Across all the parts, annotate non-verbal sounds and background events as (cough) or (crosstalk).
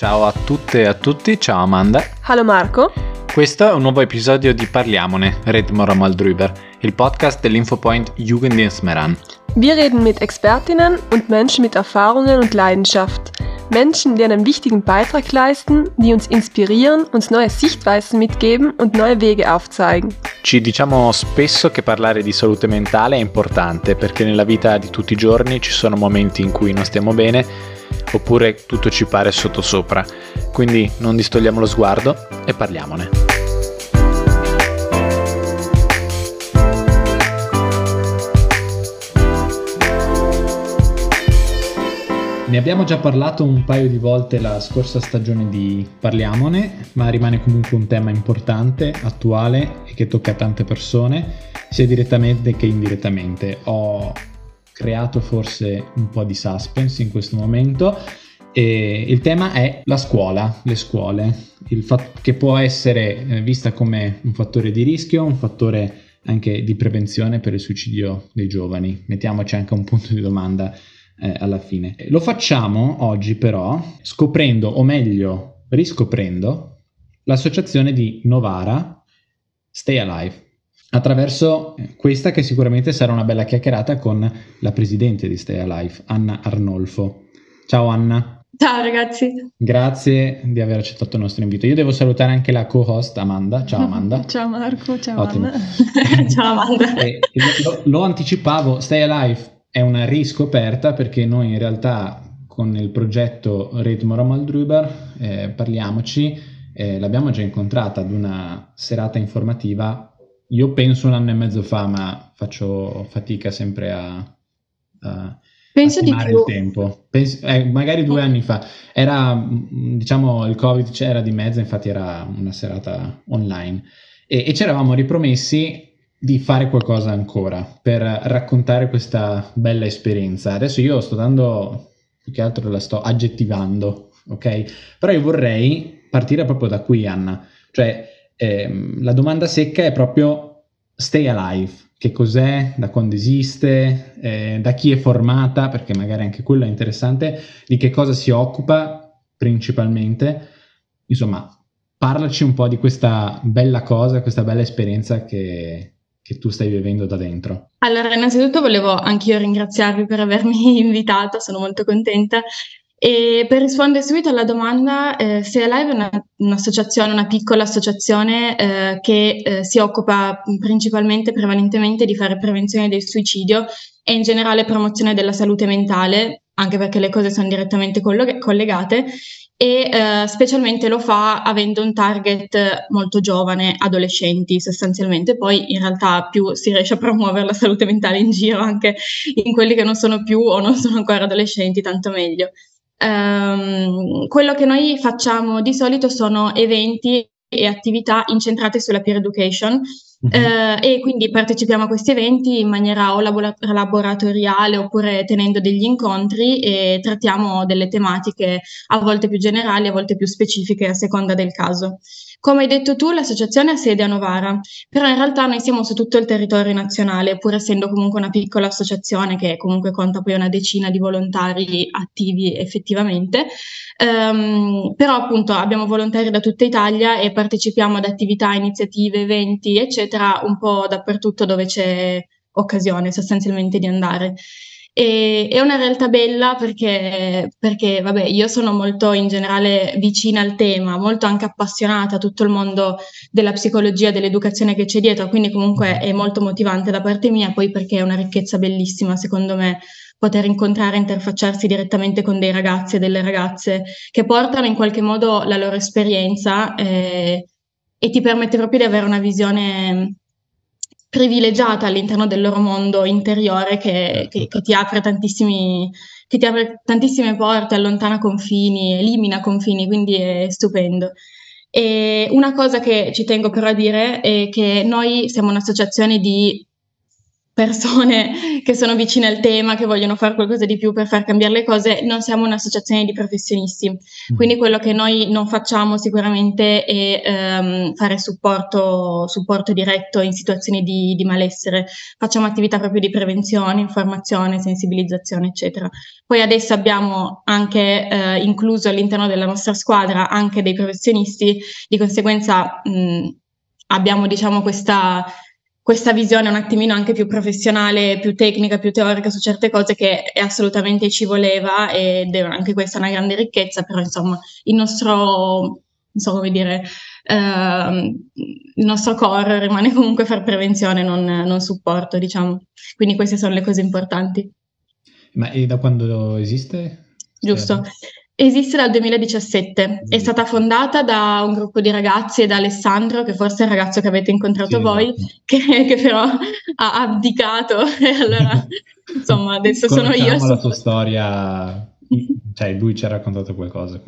Ciao a tutte e a tutti, ciao Amanda. Hallo Marco. Questo è un nuovo episodio di Parliamone, Red Moramal drüber, il podcast dell'Infopoint Jugenddienst Meran. Wir reden mit Expertinnen und Menschen mit Erfahrungen und Leidenschaft. Menschen, die einen wichtigen Beitrag leisten, die uns inspirieren, uns neue Sichtweisen mitgeben und neue Wege aufzeigen. Ci diciamo spesso che parlare di salute mentale è importante perché nella vita di tutti i giorni ci sono momenti in cui non stiamo bene oppure tutto ci pare sottosopra. Quindi non distogliamo lo sguardo e parliamone. Ne abbiamo già parlato un paio di volte la scorsa stagione di Parliamone, ma rimane comunque un tema importante, attuale e che tocca tante persone, sia direttamente che indirettamente. Ho creato forse un po' di suspense in questo momento. E il tema è la scuola, le scuole, il fatto che può essere eh, vista come un fattore di rischio, un fattore anche di prevenzione per il suicidio dei giovani. Mettiamoci anche un punto di domanda eh, alla fine. Lo facciamo oggi però scoprendo, o meglio riscoprendo, l'associazione di Novara Stay Alive attraverso questa che sicuramente sarà una bella chiacchierata con la presidente di Stay Alive, Anna Arnolfo. Ciao Anna. Ciao ragazzi. Grazie di aver accettato il nostro invito. Io devo salutare anche la co-host Amanda. Ciao Amanda. (laughs) ciao Marco, ciao Ottimo. Anna. (laughs) ciao Amanda. (laughs) E, lo, lo anticipavo, Stay Alive è una riscoperta perché noi in realtà con il progetto Rate Moramal Drüber, eh, parliamoci, eh, l'abbiamo già incontrata ad una serata informativa, io penso un anno e mezzo fa, ma faccio fatica sempre a, a Penso di più. il tempo. Penso, eh, magari due anni fa. Era, diciamo, il Covid c'era di mezzo, infatti era una serata online. E, e ci eravamo ripromessi di fare qualcosa ancora per raccontare questa bella esperienza. Adesso io sto dando, più che altro la sto aggettivando, ok? Però io vorrei partire proprio da qui, Anna. Cioè, ehm, la domanda secca è proprio stay alive. Che cos'è, da quando esiste, eh, da chi è formata, perché magari anche quello è interessante, di che cosa si occupa principalmente. Insomma, parlaci un po' di questa bella cosa, questa bella esperienza che, che tu stai vivendo da dentro? Allora, innanzitutto volevo anch'io ringraziarvi per avermi (laughs) invitato, sono molto contenta. E per rispondere subito alla domanda, eh, Stay Alive è una, un'associazione, una piccola associazione eh, che eh, si occupa principalmente, prevalentemente di fare prevenzione del suicidio e in generale promozione della salute mentale, anche perché le cose sono direttamente collegate e eh, specialmente lo fa avendo un target molto giovane, adolescenti sostanzialmente, poi in realtà più si riesce a promuovere la salute mentale in giro anche in quelli che non sono più o non sono ancora adolescenti, tanto meglio. Um, quello che noi facciamo di solito sono eventi e attività incentrate sulla peer education, Uh-huh. Eh, e quindi partecipiamo a questi eventi in maniera o labora- laboratoriale oppure tenendo degli incontri e trattiamo delle tematiche a volte più generali, a volte più specifiche a seconda del caso. Come hai detto tu, l'associazione ha sede a Novara, però in realtà noi siamo su tutto il territorio nazionale, pur essendo comunque una piccola associazione che comunque conta poi una decina di volontari attivi effettivamente. Um, però appunto abbiamo volontari da tutta Italia e partecipiamo ad attività, iniziative, eventi, eccetera, un po' dappertutto dove c'è occasione sostanzialmente di andare. E, è una realtà bella perché, perché, vabbè, io sono molto in generale vicina al tema, molto anche appassionata a tutto il mondo della psicologia, dell'educazione che c'è dietro, quindi comunque è molto motivante da parte mia, poi perché è una ricchezza bellissima secondo me poter incontrare, interfacciarsi direttamente con dei ragazzi e delle ragazze che portano in qualche modo la loro esperienza eh, e ti permette proprio di avere una visione privilegiata all'interno del loro mondo interiore che, che, che, ti apre tantissimi, che ti apre tantissime porte, allontana confini, elimina confini, quindi è stupendo. E una cosa che ci tengo però a dire è che noi siamo un'associazione di persone (laughs) che sono vicine al tema, che vogliono fare qualcosa di più per far cambiare le cose, non siamo un'associazione di professionisti. Mm. Quindi quello che noi non facciamo sicuramente è ehm, fare supporto, supporto, diretto in situazioni di, di, malessere, facciamo attività proprio di prevenzione, informazione, sensibilizzazione, eccetera. Poi adesso abbiamo anche eh, incluso all'interno della nostra squadra anche dei professionisti, di conseguenza mh, abbiamo diciamo questa questa visione un attimino anche più professionale, più tecnica, più teorica su certe cose che assolutamente ci voleva ed è anche questa una grande ricchezza, però insomma il nostro, non so come dire, eh, il nostro core rimane comunque fare prevenzione, non, non supporto, diciamo. Quindi queste sono le cose importanti. Ma e da quando esiste? Giusto. Esiste dal 2017, è stata fondata da un gruppo di ragazzi e da Alessandro, che forse è il ragazzo che avete incontrato sì, voi, esatto. (laughs) che, che, però ha abdicato (laughs) e allora (laughs) insomma adesso sono io. la sua storia, cioè lui ci ha raccontato qualcosa.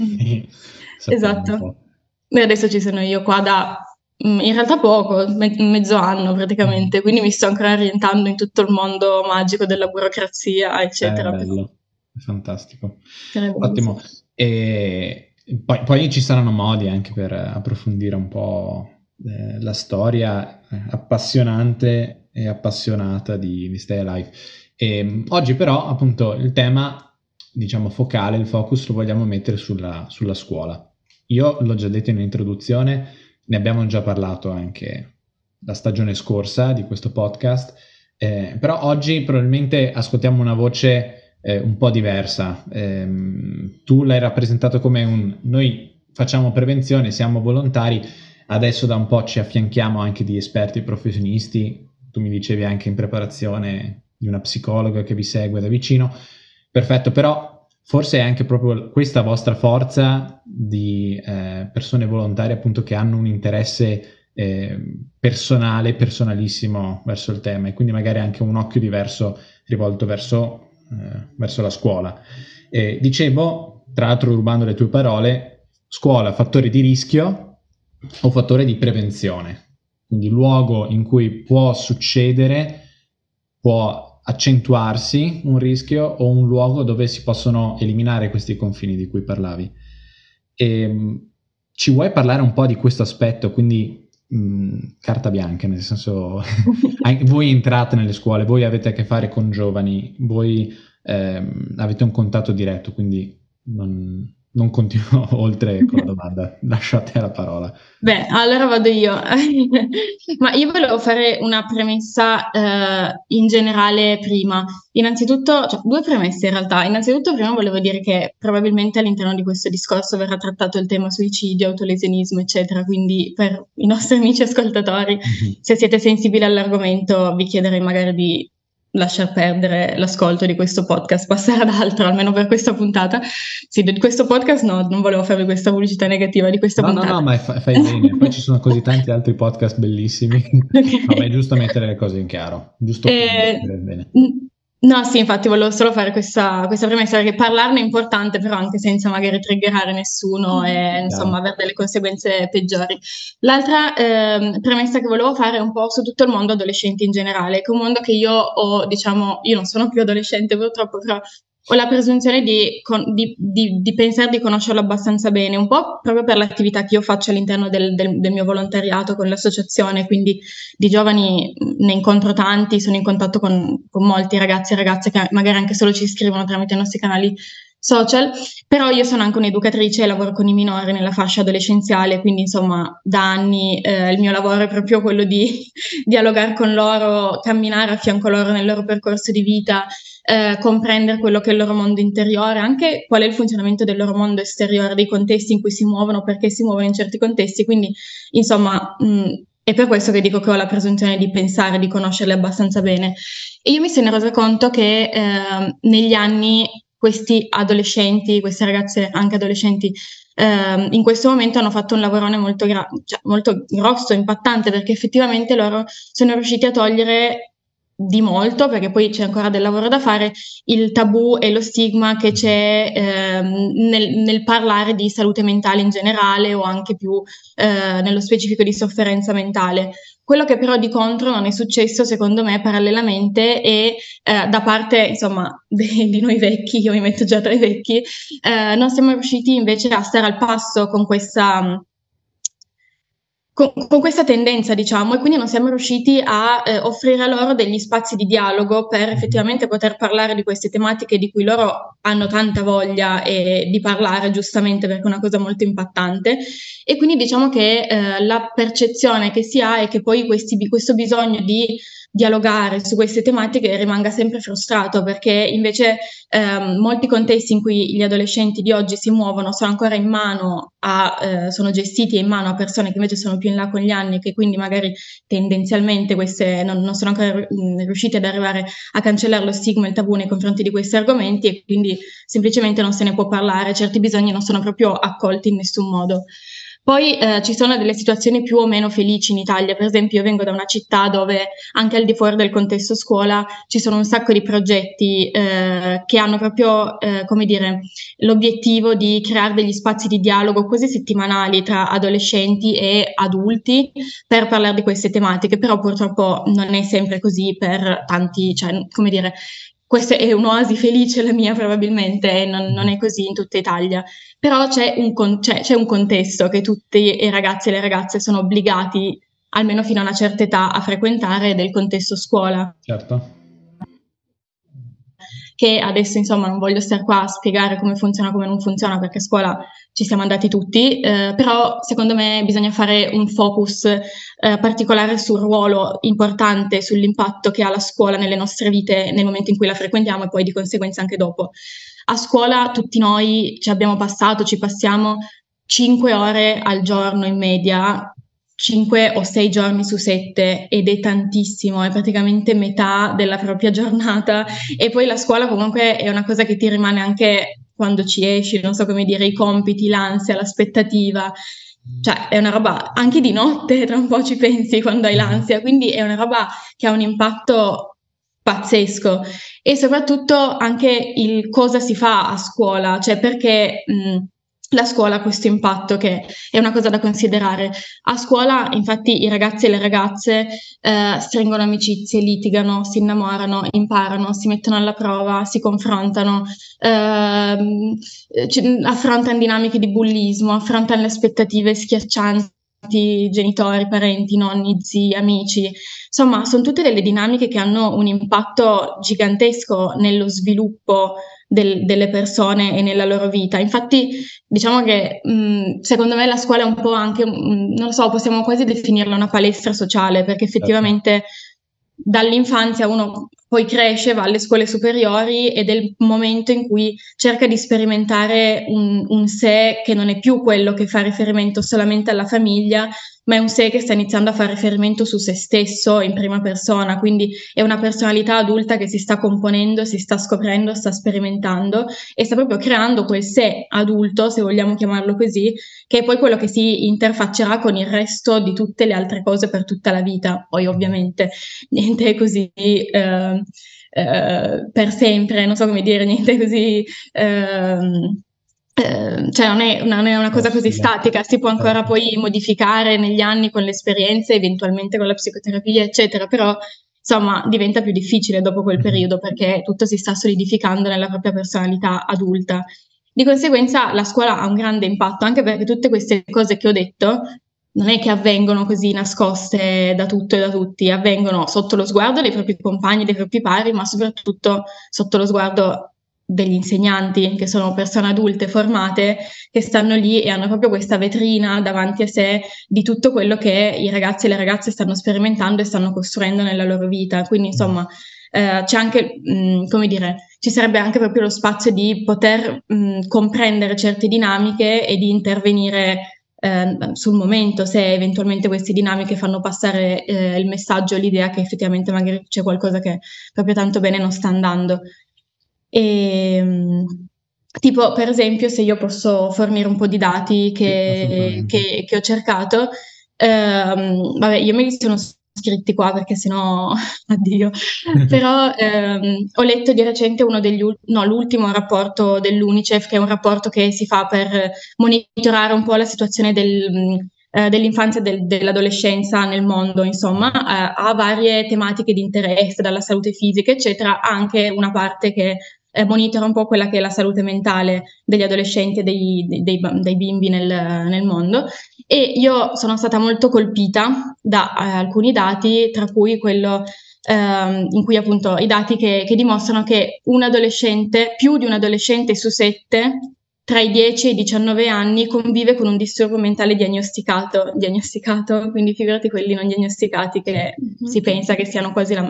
esatto. E adesso ci sono io qua da mm, in realtà poco, me- mezzo anno praticamente, quindi mi sto ancora orientando in tutto il mondo magico della burocrazia, eccetera. È bello, fantastico. Ottimo. E poi, poi, ci saranno modi anche per approfondire un po' eh, la storia eh, appassionante e appassionata di, di Stay Alive. E, oggi però appunto il tema, diciamo, focale, il focus lo vogliamo mettere sulla, sulla scuola. Io l'ho già detto in introduzione, ne abbiamo già parlato anche la stagione scorsa di questo podcast, eh, però oggi probabilmente ascoltiamo una voce eh, un po' diversa. Eh, tu l'hai rappresentato come un noi facciamo prevenzione, siamo volontari, adesso da un po' ci affianchiamo anche di esperti professionisti, tu mi dicevi anche in preparazione di una psicologa che vi segue da vicino. Perfetto, però forse è anche proprio questa vostra forza di eh, persone volontarie appunto che hanno un interesse eh, personale, personalissimo verso il tema e quindi magari anche un occhio diverso rivolto verso eh, verso la scuola. E dicevo, tra l'altro rubando le tue parole, scuola fattore di rischio o fattore di prevenzione, quindi luogo in cui può succedere, può accentuarsi un rischio o un luogo dove si possono eliminare questi confini di cui parlavi. E, ehm, ci vuoi parlare un po' di questo aspetto, quindi mh, mm, carta bianca, nel senso, (laughs) voi entrate nelle scuole, voi avete a che fare con giovani, voi ehm, avete un contatto diretto, quindi non, non continuo (laughs) oltre con la domanda, lasciate la parola. Beh, allora vado io. (laughs) Ma io volevo fare una premessa eh, in generale prima. Innanzitutto, cioè, due premesse in realtà. Innanzitutto, prima volevo dire che probabilmente all'interno di questo discorso verrà trattato il tema suicidio, autolesionismo, eccetera. Quindi, per i nostri (laughs) amici ascoltatori, mm-hmm. se siete sensibili all'argomento, vi chiederei magari di lasciar perdere l'ascolto di questo podcast, passare ad altro, almeno per questa puntata. Sì, di questo podcast no, non volevo fare questa pubblicità negativa di questa no, puntata. No, no, ma fai, fai bene, poi ci sono così tanti altri podcast bellissimi. (laughs) Okay. No, ma è giusto mettere le cose in chiaro, giusto eh, bene. No, sì, infatti volevo solo fare questa, questa premessa perché parlarne è importante, però anche senza magari triggerare nessuno e insomma avere delle conseguenze peggiori. L'altra eh, premessa che volevo fare è un po' su tutto il mondo adolescente in generale, che è un mondo che io ho, diciamo, io non sono più adolescente purtroppo, però ho la presunzione di, di, di, di, pensare di conoscerlo abbastanza bene, un po' proprio per l'attività che io faccio all'interno del, del, del, mio volontariato con l'associazione, quindi di giovani ne incontro tanti, sono in contatto con, con molti ragazzi e ragazze che magari anche solo ci scrivono tramite i nostri canali social, però io sono anche un'educatrice e lavoro con i minori nella fascia adolescenziale, quindi insomma da anni eh, il mio lavoro è proprio quello di (laughs) dialogare con loro, camminare a fianco loro nel loro percorso di vita, eh, comprendere quello che è il loro mondo interiore, anche qual è il funzionamento del loro mondo esteriore, dei contesti in cui si muovono, perché si muovono in certi contesti. Quindi, insomma, mh, è per questo che dico che ho la presunzione di pensare, di conoscerli abbastanza bene. E io mi sono resa conto che eh, negli anni questi adolescenti, queste ragazze anche adolescenti, eh, in questo momento hanno fatto un lavorone molto, gra- cioè, molto grosso, impattante, perché effettivamente loro sono riusciti a togliere di molto, perché poi c'è ancora del lavoro da fare, il tabù e lo stigma che c'è ehm, nel, nel, parlare di salute mentale in generale o anche più eh, nello specifico di sofferenza mentale. Quello che però di contro non è successo, secondo me, parallelamente e eh, da parte, insomma, (laughs) di, di, noi vecchi, io mi metto già tra i vecchi, eh, non siamo riusciti invece a stare al passo con questa con, con, questa tendenza, diciamo, e quindi non siamo riusciti a eh, offrire loro degli spazi di dialogo per mhm. effettivamente poter parlare di queste tematiche di cui loro hanno tanta voglia e, di parlare, giustamente, perché è una cosa molto impattante. E quindi diciamo che eh, la percezione che si ha è che poi questi, questo bisogno di dialogare su queste tematiche rimanga sempre frustrato perché invece ehm, molti contesti in cui gli adolescenti di oggi si muovono sono ancora in mano a, eh, sono gestiti in mano a persone che invece sono più in là con gli anni che quindi magari tendenzialmente queste non, non sono ancora mh, riuscite ad arrivare a cancellare lo stigma e il tabù nei confronti di questi argomenti e quindi semplicemente non se ne può parlare, certi bisogni non sono proprio accolti in nessun modo. Poi eh, ci sono delle situazioni più o meno felici in Italia, per esempio io vengo da una città dove anche al di fuori del contesto scuola ci sono un sacco di progetti eh, che hanno proprio, eh, come dire, l'obiettivo di creare degli spazi di dialogo quasi settimanali tra adolescenti e adulti per parlare di queste tematiche, però purtroppo non è sempre così per tanti, cioè, come dire, questa è un'oasi felice la mia probabilmente, non, non, è così in tutta Italia, però c'è un, con, c'è, c'è un, contesto che tutti i ragazzi e le ragazze sono obbligati, almeno fino a una certa età, a frequentare del contesto scuola. Certo che adesso insomma non voglio stare qua a spiegare come funziona, come non funziona, perché a scuola ci siamo andati tutti, eh, però secondo me bisogna fare un focus eh, particolare sul ruolo importante, sull'impatto che ha la scuola nelle nostre vite nel momento in cui la frequentiamo e poi di conseguenza anche dopo. A scuola tutti noi ci abbiamo passato, ci passiamo 5 ore al giorno in media 5 o 6 giorni su 7 ed è tantissimo, è praticamente metà della propria (laughs) giornata e poi la scuola comunque è una cosa che ti rimane anche quando ci esci, non so come dire, i compiti, l'ansia, l'aspettativa. Cioè, è una roba anche di notte, tra un po' ci pensi quando hai l'ansia, quindi è una roba che ha un impatto pazzesco e soprattutto anche il cosa si fa a scuola, cioè perché mh, la scuola ha questo impatto che è una cosa da considerare. A scuola, infatti, i ragazzi e le ragazze eh, stringono amicizie, litigano, si innamorano, imparano, si mettono alla prova, si confrontano, ehm, affrontano dinamiche di bullismo, affrontano le aspettative schiaccianti genitori, parenti, nonni, zii, amici. Insomma, sono tutte delle dinamiche che hanno un impatto gigantesco nello sviluppo del, delle persone e nella loro vita. Infatti, diciamo che mh, secondo me la scuola è un po' anche, mh, non lo so, possiamo quasi definirla una palestra sociale, perché certo. effettivamente dall'infanzia uno poi cresce, va alle scuole superiori ed è il momento in cui cerca di sperimentare un, un, sé che non è più quello che fa riferimento solamente alla famiglia, ma è un sé che sta iniziando a fare riferimento su se stesso in prima persona, quindi è una personalità adulta che si sta componendo, si sta scoprendo, sta sperimentando e sta proprio creando quel sé adulto, se vogliamo chiamarlo così, che è poi quello che si interfaccerà con il resto di tutte le altre cose per tutta la vita. Poi ovviamente (laughs) niente è così... Eh, eh, per sempre, non so come dire, niente così... Eh, Ehm, cioè non è, non è, una cosa così statica, si può ancora certo. poi modificare negli anni con l'esperienza, eventualmente con la psicoterapia, eccetera, però insomma diventa più difficile dopo quel periodo perché tutto si sta solidificando nella propria personalità adulta. Di conseguenza la scuola ha un grande impatto, anche perché tutte queste cose che ho detto non è che avvengono così nascoste da tutto e da tutti, avvengono sotto lo sguardo dei propri compagni, dei propri pari, ma soprattutto sotto lo sguardo degli insegnanti, che sono persone adulte formate, che stanno lì e hanno proprio questa vetrina davanti a sé di tutto quello che i ragazzi e le ragazze stanno sperimentando e stanno costruendo nella loro vita. Quindi, insomma, eh, c'è anche, mh, mm, come dire, ci sarebbe anche proprio lo spazio di poter mh, mm, comprendere certe dinamiche e di intervenire eh, sul momento se eventualmente queste dinamiche fanno passare eh, il messaggio, l'idea che effettivamente magari c'è qualcosa che proprio tanto bene non sta andando. E, ehm, tipo, per esempio, se io posso fornire un po' di dati che, che, che ho cercato, ehm, vabbè, io mi sono scritti qua perché sennò (laughs) addio. (laughs) Però ehm, ho letto di recente uno degli no, l'ultimo rapporto dell'UNICEF, che è un rapporto che si fa per monitorare un po' la situazione del, eh, dell'infanzia e del, dell'adolescenza nel mondo, insomma, eh, ha varie tematiche di interesse, dalla salute fisica, eccetera, anche una parte che eh, monitora un po' quella che è la salute mentale degli adolescenti e dei, dei, dei bimbi nel, nel, mondo. E io sono stata molto colpita da eh, alcuni dati, tra cui quello ehm, in cui appunto i dati che, che dimostrano che un adolescente, più di un adolescente su sette, tra i 10 e i 19 anni convive con un disturbo mentale diagnosticato, diagnosticato quindi figurati quelli non diagnosticati che mm-hmm. si pensa che siano quasi la,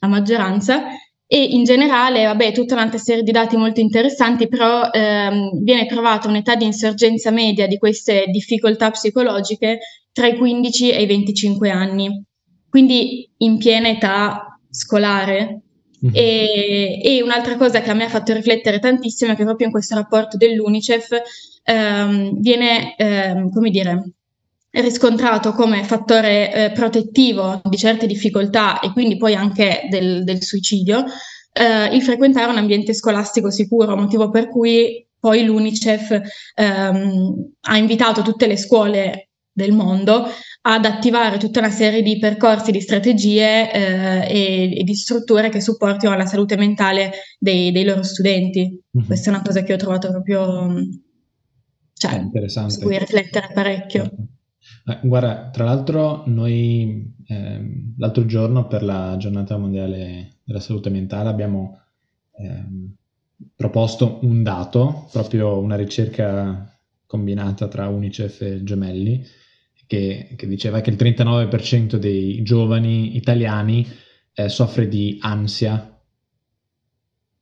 la maggioranza e in generale, vabbè, tutta un'altra serie di dati molto interessanti, però ehm, viene trovata un'età di insorgenza media di queste difficoltà psicologiche tra i 15 e i 25 anni, quindi in piena età scolare. Mm-hmm. E, e, un'altra cosa che a me ha fatto riflettere tantissimo è che proprio in questo rapporto dell'UNICEF ehm, viene, ehm, come dire, riscontrato come fattore eh, protettivo di certe difficoltà e quindi poi anche del, del suicidio, eh, il frequentare un ambiente scolastico sicuro, motivo per cui poi l'UNICEF ehm, ha invitato tutte le scuole del mondo ad attivare tutta una serie di percorsi, di strategie eh, e, e, di strutture che supportino la salute mentale dei, dei loro studenti. Mm-hmm. Questa è una cosa che ho trovato proprio cioè, su cui riflettere parecchio. Certo. Guarda, tra l'altro noi eh, l'altro giorno per la giornata mondiale della salute mentale abbiamo eh, proposto un dato, proprio una ricerca combinata tra Unicef e Gemelli, che, che diceva che il 39% dei giovani italiani eh, soffre di ansia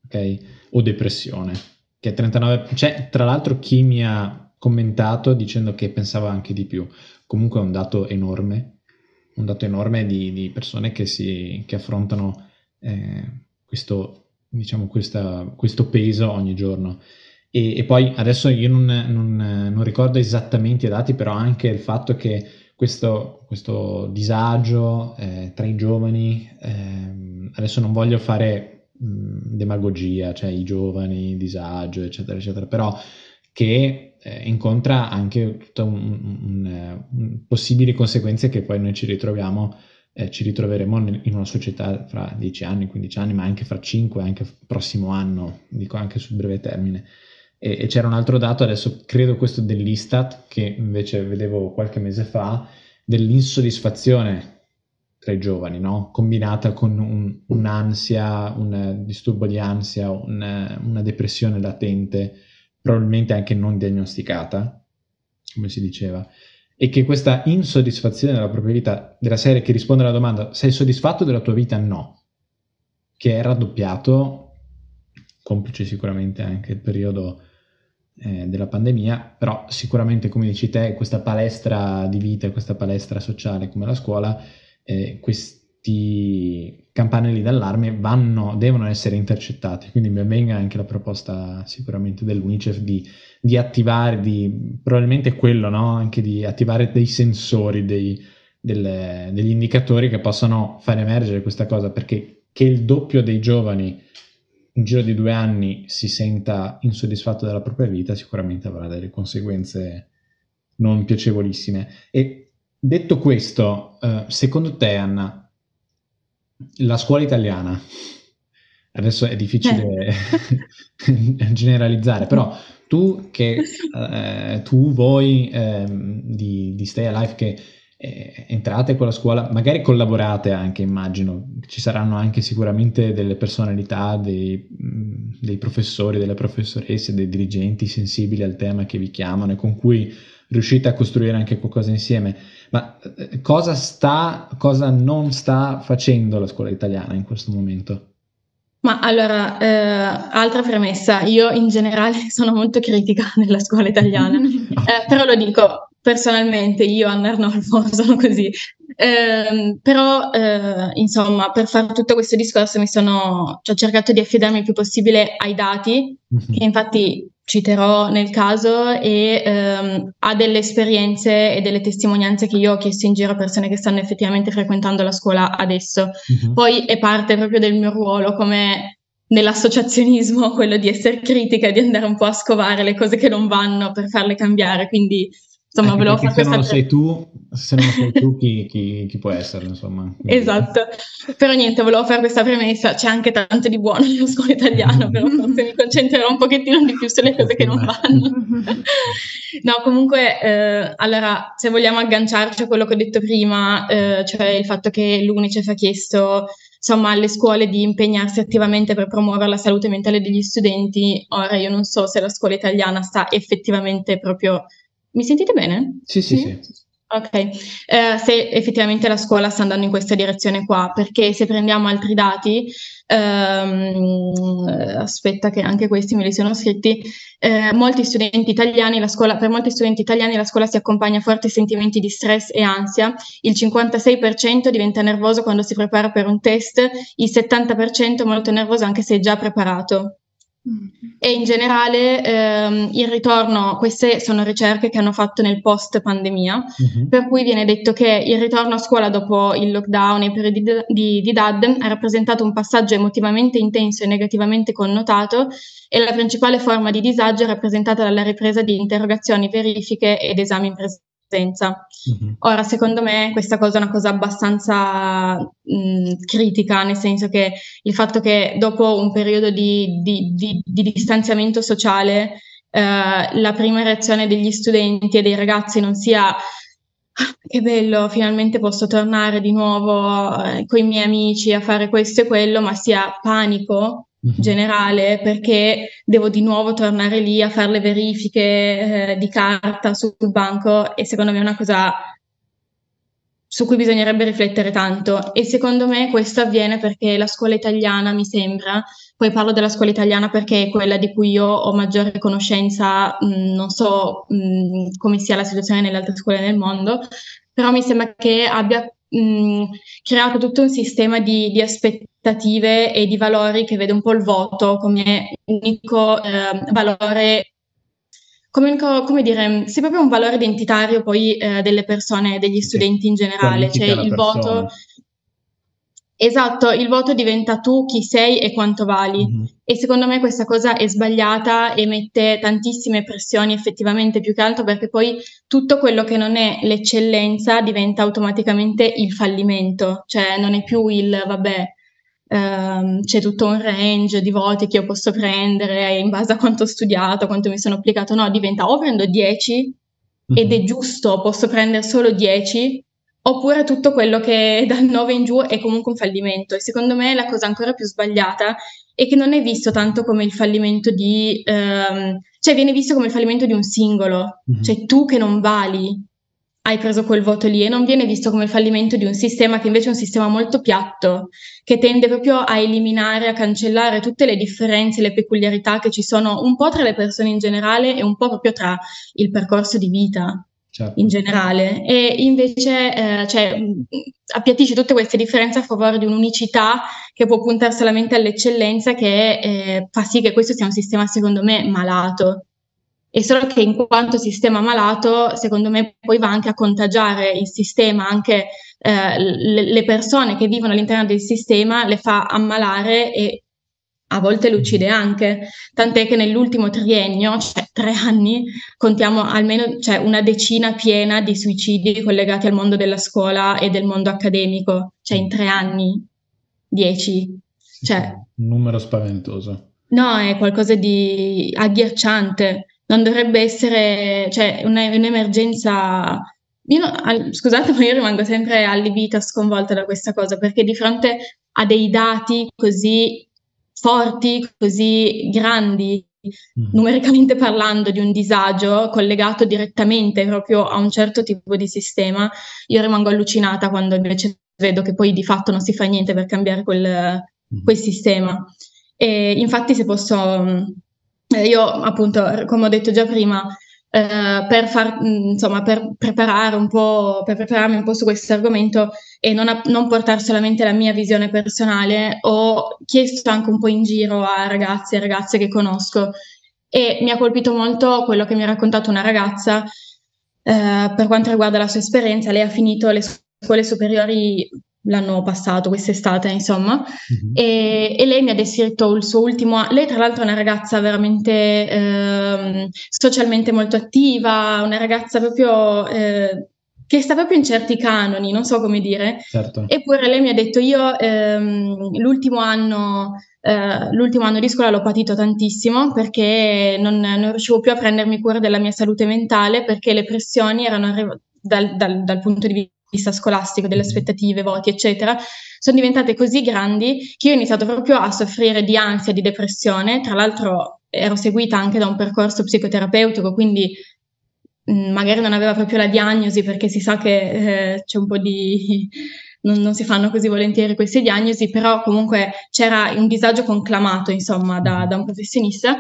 okay, o depressione. Che 39... C'è tra l'altro chi mi ha commentato dicendo che pensava anche di più comunque è un dato enorme, un dato enorme di, di persone che, si, che affrontano eh, questo, diciamo, questa, questo peso ogni giorno. E, e poi adesso io non, non, non, ricordo esattamente i dati, però anche il fatto che questo, questo disagio eh, tra i giovani, eh, adesso non voglio fare mh, demagogia, cioè i giovani, disagio, eccetera, eccetera, però che eh, incontra anche tutte un, possibili conseguenze che poi noi ci ritroviamo, eh, ci ritroveremo in una società fra 10 anni, 15 anni, ma anche fra 5, anche prossimo anno, dico anche sul breve termine. E, e c'era un altro dato, adesso credo questo dell'Istat, che invece vedevo qualche mese fa, dell'insoddisfazione tra i giovani, no? combinata con un, un'ansia, un disturbo di ansia, un, una depressione latente probabilmente anche non diagnosticata, come si diceva, e che questa insoddisfazione della propria vita, della serie che risponde alla domanda sei soddisfatto della tua vita? No, che è raddoppiato, complice sicuramente anche il periodo eh, della pandemia, però sicuramente come dici te, questa palestra di vita, questa palestra sociale come la scuola, eh, questi campanelli d'allarme vanno, devono essere intercettati, quindi ben venga anche la proposta sicuramente dell'UNICEF di, di attivare, di, probabilmente quello, no? anche di attivare dei sensori, dei, delle, degli indicatori che possano far emergere questa cosa, perché che il doppio dei giovani in giro di due anni si senta insoddisfatto della propria vita sicuramente avrà delle conseguenze non piacevolissime. E detto questo, eh, secondo te Anna, la scuola italiana, adesso è difficile eh. (laughs) generalizzare, però tu che eh, tu, voi eh, di, di, Stay Alive che eh, entrate con la scuola, magari collaborate anche, immagino, ci saranno anche sicuramente delle personalità, dei, dei professori, delle professoresse, dei dirigenti sensibili al tema che vi chiamano e con cui riuscite a costruire anche qualcosa insieme. Ma eh, cosa sta, cosa non sta facendo la scuola italiana in questo momento? Ma allora, eh, altra premessa, io in generale (laughs) sono molto critica (laughs) nella scuola italiana, (laughs) eh, però lo dico personalmente, io Anna Arnolfo sono così. Eh, però, insomma, per fare tutto questo discorso mi sono, cioè, ho cercato di affidarmi il più possibile ai dati, mm-hmm. che infatti citerò nel caso e ehm, ha delle esperienze e delle testimonianze che io ho chiesto in giro a persone che stanno effettivamente frequentando la scuola adesso. Uh-huh. Poi è parte proprio del mio ruolo come nell'associazionismo (laughs) quello di essere critica, di andare un po' a scovare le cose che non vanno per farle cambiare, quindi Insomma, Anche volevo fare se non lo sei tu, se non lo sei tu, chi, chi, chi può essere, insomma. Quindi... Esatto. Però niente, volevo fare questa premessa. C'è anche tanto di buono nella scuola italiana, (laughs) però forse mi concentrerò un pochettino di più sulle cose che non vanno. no, comunque, eh, allora, se vogliamo agganciarci a quello che ho detto prima, eh, cioè il fatto che l'UNICEF ha chiesto insomma, alle scuole di impegnarsi attivamente per promuovere la salute mentale degli studenti. Ora, io non so se la scuola italiana sta effettivamente proprio mi sentite bene? Sì, sì, sì. sì. Ok, eh, se effettivamente la scuola sta andando in questa direzione qua, perché se prendiamo altri dati, ehm, aspetta che anche questi me li sono scritti, eh, molti studenti italiani, la scuola, per molti studenti italiani la scuola si accompagna a forti sentimenti di stress e ansia, il 56% diventa nervoso quando si prepara per un test, il 70% è molto nervoso anche se è già preparato. E in generale ehm, il ritorno, queste sono ricerche che hanno fatto nel post pandemia, uh-huh. per cui viene detto che il ritorno a scuola dopo il lockdown e i periodi di, di, di DAD ha rappresentato un passaggio emotivamente intenso e negativamente connotato e la principale forma di disagio è rappresentata dalla ripresa di interrogazioni, verifiche ed esami in presenza presenza. Mm-hmm. Ora, secondo me, questa cosa è una cosa abbastanza mh, critica, nel senso che il fatto che dopo un periodo di, di, di, di distanziamento sociale, eh, la prima reazione degli studenti e dei ragazzi non sia ah, che bello, finalmente posso tornare di nuovo eh, con i miei amici a fare questo e quello, ma sia panico. Generale perché devo di nuovo tornare lì a fare le verifiche eh, di carta sul banco e secondo me è una cosa su cui bisognerebbe riflettere tanto. E secondo me questo avviene perché la scuola italiana mi sembra, poi parlo della scuola italiana perché è quella di cui io ho maggiore conoscenza, mh, mm, non so mh, mm, come sia la situazione nelle altre scuole nel mondo, però mi sembra che abbia mh, mm, creato tutto un sistema di, di aspettative e di valori che vede un po' il voto come unico eh, valore come, unico, come dire, sì, proprio un valore identitario poi eh, delle persone, degli studenti in generale, cioè il persona. voto Esatto, il voto diventa tu chi sei e quanto vali. Mm-hmm. E secondo me questa cosa è sbagliata e mette tantissime pressioni effettivamente, più che altro perché poi tutto quello che non è l'eccellenza diventa automaticamente il fallimento, cioè non è più il vabbè, Um, c'è tutto un range di voti che io posso prendere in base a quanto ho studiato, quanto mi sono applicato. No, diventa o prendo 10 mm-hmm. ed è giusto, posso prendere solo 10, oppure tutto quello che dal (laughs) 9 in giù è comunque un fallimento. E secondo me la cosa ancora più sbagliata è che non è visto tanto come il fallimento di... Um, cioè viene visto come il fallimento di un singolo, mm-hmm. cioè tu che non vali, hai preso quel voto lì e non viene visto come il fallimento di un sistema che invece è un sistema molto piatto, che tende proprio a eliminare, a cancellare tutte le differenze, le peculiarità che ci sono un po' tra le persone in generale e un po' proprio tra il percorso di vita. Certo. in generale e invece eh, cioè, appiattisce tutte queste differenze a favore di un'unicità che può puntare solamente all'eccellenza che eh, fa sì che questo sia un sistema secondo me malato e solo che in quanto sistema malato, secondo me poi va anche a contagiare il sistema, anche eh, le, persone che vivono all'interno del sistema, le fa ammalare e a volte le uccide anche, tant'è che nell'ultimo triennio, cioè tre anni, contiamo almeno cioè, una decina piena di suicidi collegati al mondo della scuola e del mondo accademico, cioè in tre anni, dieci. Cioè, un numero spaventoso. No, è qualcosa di agghiacciante non dovrebbe essere, cioè, una, un'emergenza. Al, scusate, ma io rimango sempre allibita, sconvolta da questa cosa, perché di fronte a dei dati così forti, così grandi, mm. numericamente parlando, di un disagio collegato direttamente proprio a un certo tipo di sistema, io rimango allucinata quando invece vedo che poi di fatto non si fa niente per cambiare quel, mm. quel sistema. E infatti, se posso eh, io appunto, come ho detto già prima, eh, per, far, mm, insomma, per, preparare un po', per prepararmi un po' su questo argomento e non, a, non, portare solamente la mia visione personale, ho chiesto anche un po' in giro a ragazzi e ragazze che conosco e mi ha colpito molto quello che mi ha raccontato una ragazza eh, per quanto riguarda la sua esperienza. Lei ha finito le scuole superiori l'anno passato, quest'estate, insomma, mm-hmm. e, e, lei mi ha descritto il suo ultimo. Lei, tra l'altro, è una ragazza veramente eh, socialmente molto attiva, una ragazza proprio. Eh, che sta proprio in certi canoni, non so come dire. Certo. Eppure lei mi ha detto: Io ehm, l'ultimo, anno, eh, l'ultimo anno di scuola l'ho patito tantissimo perché non, non, riuscivo più a prendermi cura della mia salute mentale perché le pressioni erano arrivate dal, dal, dal punto di vista vista scolastico, delle aspettative, voti, eccetera, sono diventate così grandi che io ho iniziato proprio a soffrire di ansia, di depressione. Tra l'altro ero seguita anche da un percorso psicoterapeutico, quindi mh, mm, magari non aveva proprio la diagnosi perché si sa che eh, c'è un po' di... (laughs) Non, non, si fanno così volentieri queste diagnosi, però comunque c'era un disagio conclamato, insomma, da, da un professionista.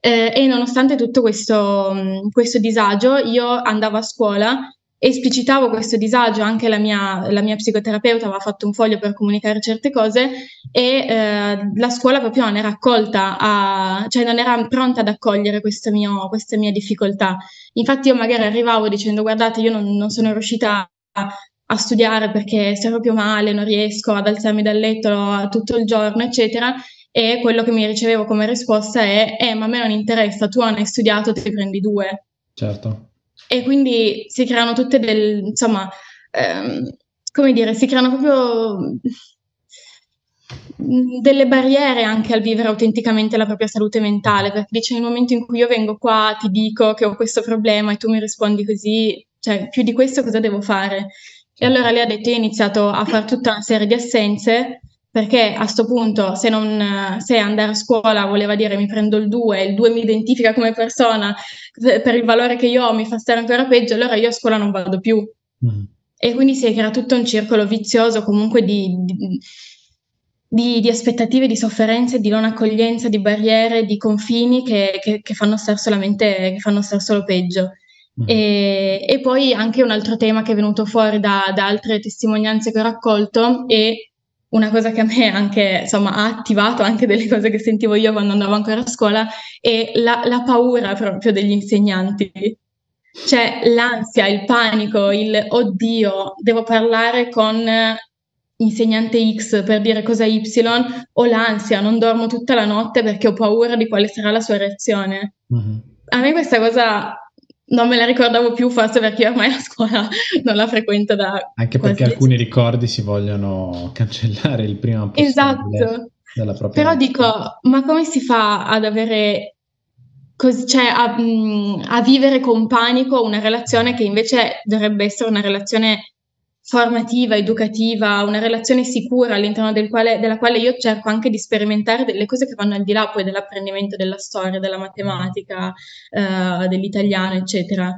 Eh, e nonostante tutto questo, mm, questo disagio, io andavo a scuola esplicitavo questo disagio, anche la mia, la mia, psicoterapeuta aveva fatto un foglio per comunicare certe cose e eh, la scuola proprio non era accolta, a, cioè non era pronta ad accogliere questa, mio, questa mia difficoltà. Infatti io magari arrivavo dicendo guardate io non, non sono riuscita a, a, studiare perché sto proprio male, non riesco ad alzarmi dal letto tutto il giorno, eccetera. E quello che mi ricevevo come risposta è, eh, ma a me non interessa, tu non hai studiato, ti prendi due. Certo e quindi si creano tutte delle, insomma, ehm, come dire, si creano proprio delle barriere anche al vivere autenticamente la propria salute mentale, perché dice nel momento in cui io vengo qua, ti dico che ho questo problema e tu mi rispondi così, cioè più di questo cosa devo fare? E allora lei ha detto, io ho iniziato a fare tutta una serie di assenze perché a questo punto se, non, se andare a scuola voleva dire mi prendo il 2, il 2 mi identifica come persona per il valore che io ho, mi fa stare ancora peggio, allora io a scuola non vado più. Mm. E quindi si crea tutto un circolo vizioso comunque di, di, di, di, aspettative, di sofferenze, di non accoglienza, di barriere, di confini che, che, che fanno stare solamente, che fanno stare solo peggio. Mm. E, e, poi anche un altro tema che è venuto fuori da, da altre testimonianze che ho raccolto è una cosa che a me anche, insomma, ha attivato anche delle cose che sentivo io quando andavo ancora a scuola è la, la paura proprio degli insegnanti. Cioè l'ansia, il panico, il oddio, devo parlare con insegnante X per dire cosa Y, o l'ansia, non dormo tutta la notte perché ho paura di quale sarà la sua reazione. Mm-hmm. A me questa cosa non me la ricordavo più, forse perché ormai la scuola (laughs) non la frequento da... Anche perché alcuni ricordi si vogliono cancellare il prima possibile. Esatto. Però vita. dico, ma come si fa ad avere... Così, cioè a, mm, a vivere con panico una relazione che invece dovrebbe essere una relazione formativa, educativa, una relazione sicura all'interno del quale, della quale io cerco anche di sperimentare delle cose che vanno al di là poi dell'apprendimento della storia, della matematica, eh, dell'italiano, eccetera.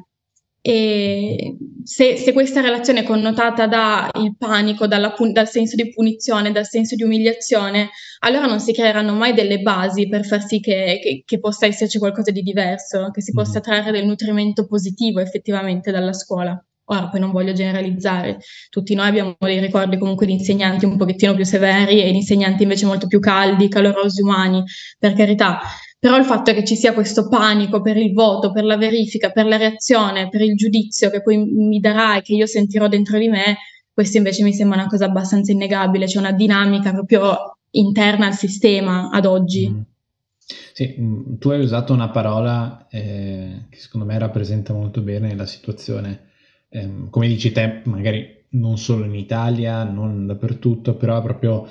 E se, se, questa relazione è connotata dal panico, dalla, dal senso di punizione, dal senso di umiliazione, allora non si creeranno mai delle basi per far sì che, che, che possa esserci qualcosa di diverso, che si possa mm. trarre del nutrimento positivo effettivamente dalla scuola. Ora, poi non voglio generalizzare, tutti noi abbiamo dei ricordi comunque di insegnanti un pochettino più severi e di insegnanti invece molto più caldi, calorosi, umani, per carità. Però il fatto che ci sia questo panico per il voto, per la verifica, per la reazione, per il giudizio che poi mi darà e che io sentirò dentro di me, questo invece mi sembra una cosa abbastanza innegabile, c'è una dinamica proprio interna al sistema ad oggi. Mm. Sì, mm, tu hai usato una parola eh, che secondo me rappresenta molto bene la situazione ehm, come dici te, magari non solo in Italia, non dappertutto, però proprio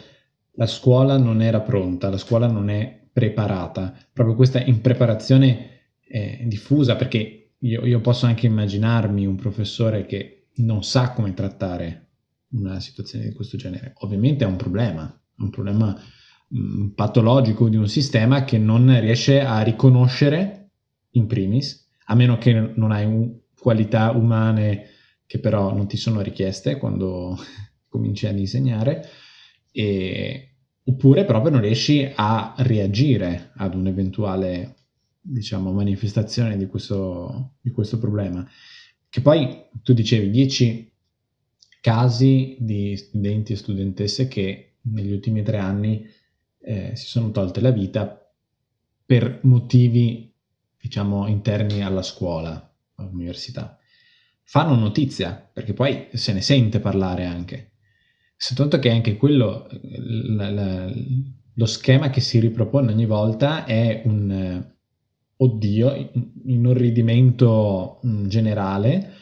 la scuola non era pronta, la scuola non è preparata, proprio questa impreparazione eh, diffusa, perché io, io posso anche immaginarmi un professore che non sa come trattare una situazione di questo genere. Ovviamente è un problema, un problema mh, mm, patologico di un sistema che non riesce a riconoscere in primis, a meno che non hai un, qualità umane che però non ti sono richieste quando (laughs) cominci ad insegnare, e, oppure proprio non riesci a reagire ad un'eventuale diciamo, manifestazione di questo, di questo problema. Che poi tu dicevi 10 casi di studenti e studentesse che negli ultimi tre anni eh, si sono tolte la vita per motivi diciamo, interni alla scuola, all'università, fanno notizia, perché poi se ne sente parlare anche. Soltanto che anche quello, la, la, lo schema che si ripropone ogni volta è un eh, oddio, inorridimento mm, generale,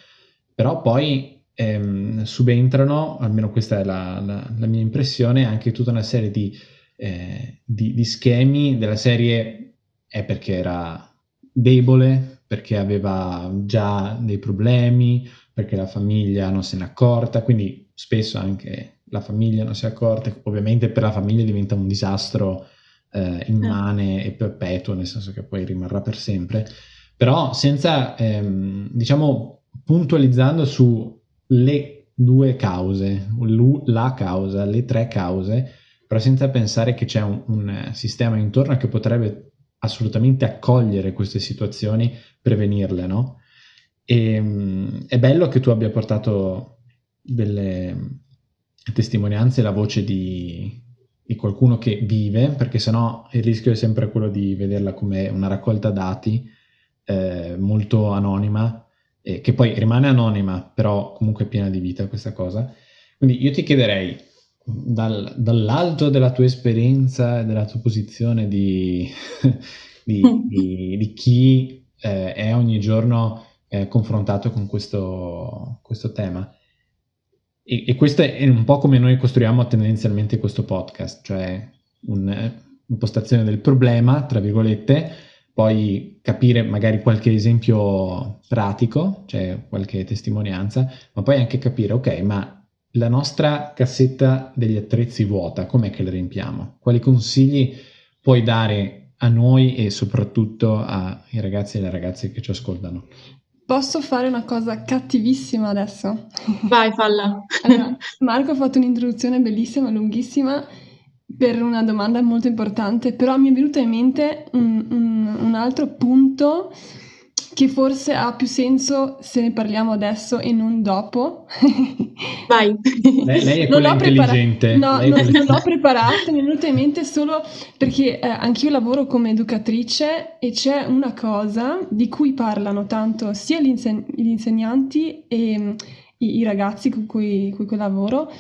però poi ehm, subentrano, almeno questa è la, la, la, mia impressione, anche tutta una serie di, eh, di, di schemi della serie è perché era debole, perché aveva già dei problemi, perché la famiglia non se n'è accorta, quindi spesso anche la famiglia non si è accorta, ovviamente per la famiglia diventa un disastro eh, immane e perpetuo, nel senso che poi rimarrà per sempre, però senza, ehm, diciamo, puntualizzando su le due cause, la causa, le tre cause, però senza pensare che c'è un, un sistema intorno che potrebbe assolutamente accogliere queste situazioni, prevenirle, no? E, ehm, è bello che tu abbia portato delle testimonianze, la voce di, di qualcuno che vive, perché sennò il rischio è sempre quello di vederla come una raccolta dati eh, molto anonima, eh, che poi rimane anonima, però comunque piena di vita questa cosa. Quindi io ti chiederei, dal, dall'alto della tua esperienza, della tua posizione di, (laughs) di, di, di chi eh, è ogni giorno eh, confrontato con questo, questo tema, e, e, questo è un po' come noi costruiamo tendenzialmente questo podcast, cioè un'impostazione del problema, tra virgolette, poi capire magari qualche esempio pratico, cioè qualche testimonianza, ma poi anche capire, ok, ma la nostra cassetta degli attrezzi vuota, com'è che la riempiamo? Quali consigli puoi dare a noi e soprattutto ai ragazzi e alle ragazze che ci ascoltano? Posso fare una cosa cattivissima adesso? Vai, falla. Allora, Marco ha fatto un'introduzione bellissima, lunghissima, per una domanda molto importante, però mi è venuto in mente un, un, un altro punto che forse ha più senso se ne parliamo adesso e non dopo. (laughs) Vai. Lei, lei è quella intelligente. No, non, non l'ho preparata, mi è venuta in mente solo perché eh, anch'io lavoro come educatrice e c'è una cosa di cui parlano tanto sia gli, inseg- gli insegnanti e mm, i, i, ragazzi con cui, con cui lavoro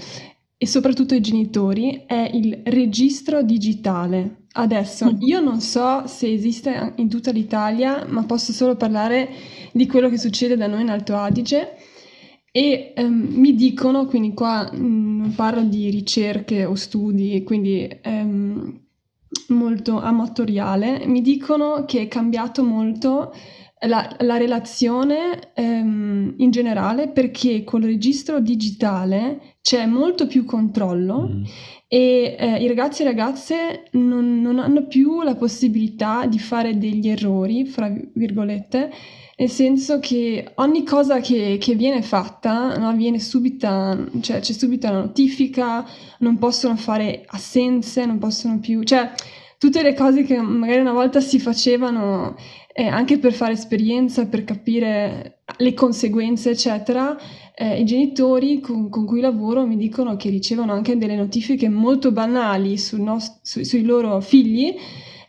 e soprattutto i genitori, è il registro digitale. Adesso mm. io non so se esiste in tutta l'Italia, ma posso solo parlare di quello che succede da noi in Alto Adige e um, mi dicono, quindi qua mm, non parlo di ricerche o studi, quindi um, molto amatoriale, mi dicono che è cambiato molto la, la relazione um, in generale perché col registro digitale c'è molto più controllo mm. e eh, i ragazzi e ragazze non, non, hanno più la possibilità di fare degli errori, fra virgolette, nel senso che ogni cosa che, che viene fatta no, viene subita, cioè c'è subito la notifica, non possono fare assenze, non possono più, cioè tutte le cose che magari una volta si facevano eh, anche per fare esperienza, per capire le conseguenze, eccetera, eh, i genitori con, con, cui lavoro mi dicono che ricevono anche delle notifiche molto banali nost- su, sui loro figli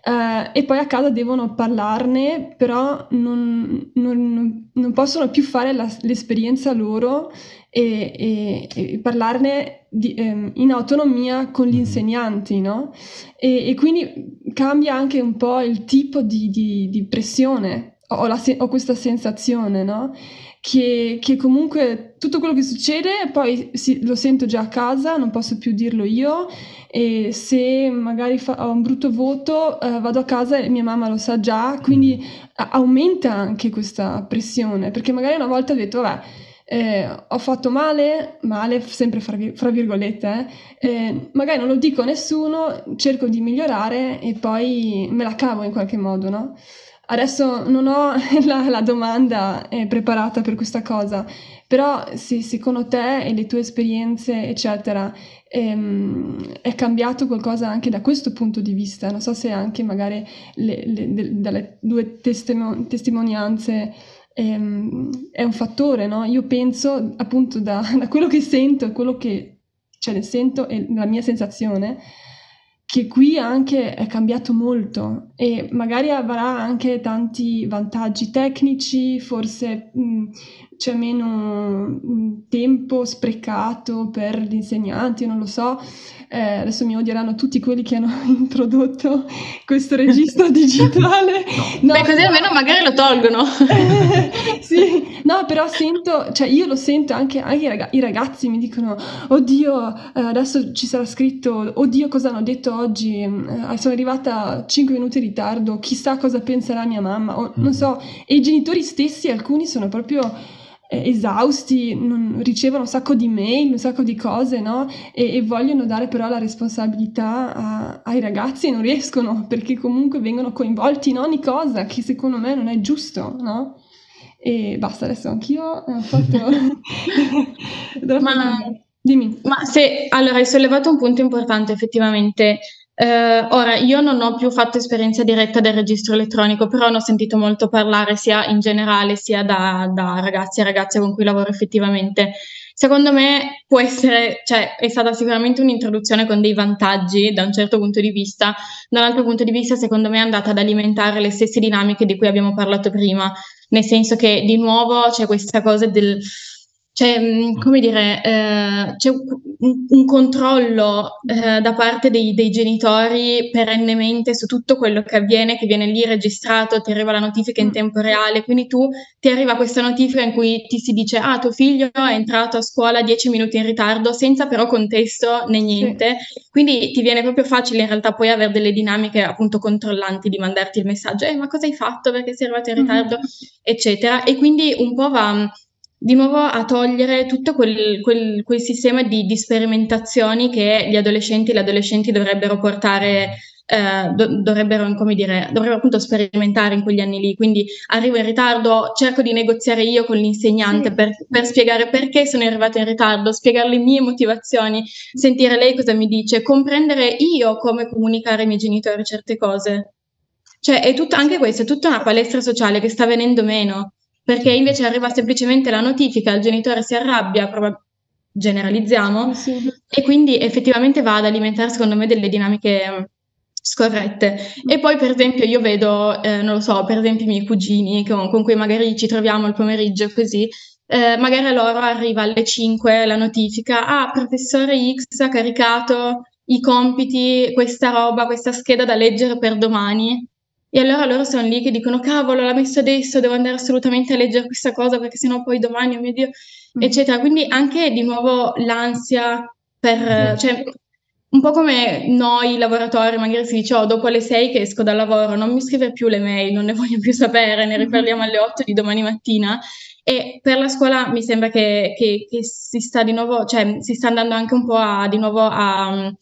eh, e poi a casa devono parlarne, però non, non, non possono più fare la, l'esperienza loro e, e, e parlarne di, ehm, in autonomia con gli mm-hmm. insegnanti, no? E, e, quindi cambia anche un po' il tipo di, di, di pressione, ho, la, ho, questa sensazione, no? Che, che, comunque tutto quello che succede poi sì, lo sento già a casa, non posso più dirlo io e se magari fa, ho un brutto voto eh, vado a casa e mia mamma lo sa già, quindi mm. aumenta anche questa pressione perché magari una volta ho detto vabbè eh, ho fatto male, male sempre fra, fra virgolette, eh, eh, magari non lo dico a nessuno, cerco di migliorare e poi me la cavo in qualche modo, no? Adesso non ho (laughs) la, la domanda eh, preparata per questa cosa, però se secondo te e le tue esperienze, eccetera, ehm, è cambiato qualcosa anche da questo punto di vista? Non so se anche magari le, le, de, dalle due testimon- testimonianze ehm, è un fattore, no? Io penso appunto da, (laughs) da quello che sento quello che cioè, sento e la mia sensazione che qui anche è cambiato molto e magari avrà anche tanti vantaggi tecnici, forse mh, c'è meno tempo sprecato per gli insegnanti, non lo so, eh, adesso mi odieranno tutti quelli che hanno (laughs) introdotto questo registro (laughs) digitale. no. Beh, così almeno magari lo tolgono. (laughs) sì, no, però sento, cioè io lo sento anche, anche i, ragazzi, i, ragazzi mi dicono, oddio, eh, adesso ci sarà scritto, oddio cosa hanno detto oggi, eh, sono arrivata 5 minuti in ritardo, chissà cosa penserà mia mamma, o, non mm. so, e i genitori stessi, alcuni sono proprio eh, esausti, non, ricevono un sacco di mail, un sacco di cose, no? E, e vogliono dare però la responsabilità a, ai ragazzi e non riescono perché comunque vengono coinvolti in ogni cosa che secondo me non è giusto, no? E basta, adesso anch'io ho fatto... (laughs) (laughs) ma, Dimmi. Ma se, allora, hai sollevato un punto importante effettivamente. Eh, ora, io non ho più fatto esperienza diretta del registro elettronico, però ne ho sentito molto parlare sia in generale sia da, da ragazzi e ragazze con cui lavoro effettivamente. Secondo me può essere, cioè è stata sicuramente un'introduzione con dei vantaggi da un certo punto di vista, da un altro punto di vista secondo me è andata ad alimentare le stesse dinamiche di cui abbiamo parlato prima, nel senso che di nuovo c'è questa cosa del c'è, mm, come dire, eh, c'è un, un controllo eh, da parte dei, dei, genitori perennemente su tutto quello che avviene, che viene lì registrato, ti arriva la notifica in mm. tempo reale, quindi tu ti arriva questa notifica in cui ti si dice ah tuo figlio è entrato a scuola dieci minuti in ritardo senza però contesto né niente, sì. quindi ti viene proprio facile in realtà poi avere delle dinamiche appunto controllanti di mandarti il messaggio, eh ma cosa hai fatto perché sei arrivato in mm-hmm. ritardo, mm-hmm. eccetera, e quindi un po' va di nuovo a togliere tutto quel, quel, quel sistema di, di, sperimentazioni che gli adolescenti e le adolescenti dovrebbero portare, eh, do, dovrebbero, come dire, dovrebbero appunto sperimentare in quegli anni lì. Quindi arrivo in ritardo, cerco di negoziare io con l'insegnante sì. per, per, spiegare perché sono arrivato in ritardo, spiegare le mie motivazioni, sentire lei cosa mi dice, comprendere io come comunicare ai miei genitori certe cose. Cioè, è tutto, anche questo, è tutta una palestra sociale che sta venendo meno perché invece arriva semplicemente la notifica, il genitore si arrabbia, prob- generalizziamo, sì. e quindi effettivamente va ad alimentare secondo me delle dinamiche mm, scorrette. E poi per esempio io vedo, eh, non lo so, per esempio i miei cugini con, con cui magari ci troviamo il pomeriggio così, eh, magari a loro arriva alle 5 la notifica, ah, professore X ha caricato i compiti, questa roba, questa scheda da leggere per domani. E allora loro sono lì che dicono, cavolo, l'ha messo adesso, devo andare assolutamente a leggere questa cosa perché sennò poi domani, oh mio Dio, mm. eccetera. Quindi anche di nuovo l'ansia per, mm. cioè, un po' come noi lavoratori, magari si dice, oh, dopo le 6 che esco dal lavoro, non mi scrive più le mail, non ne voglio più sapere, ne riparliamo alle 8 di domani mattina. E per la scuola mi sembra che, che, che si sta di nuovo, cioè si sta andando anche un po' a, di nuovo a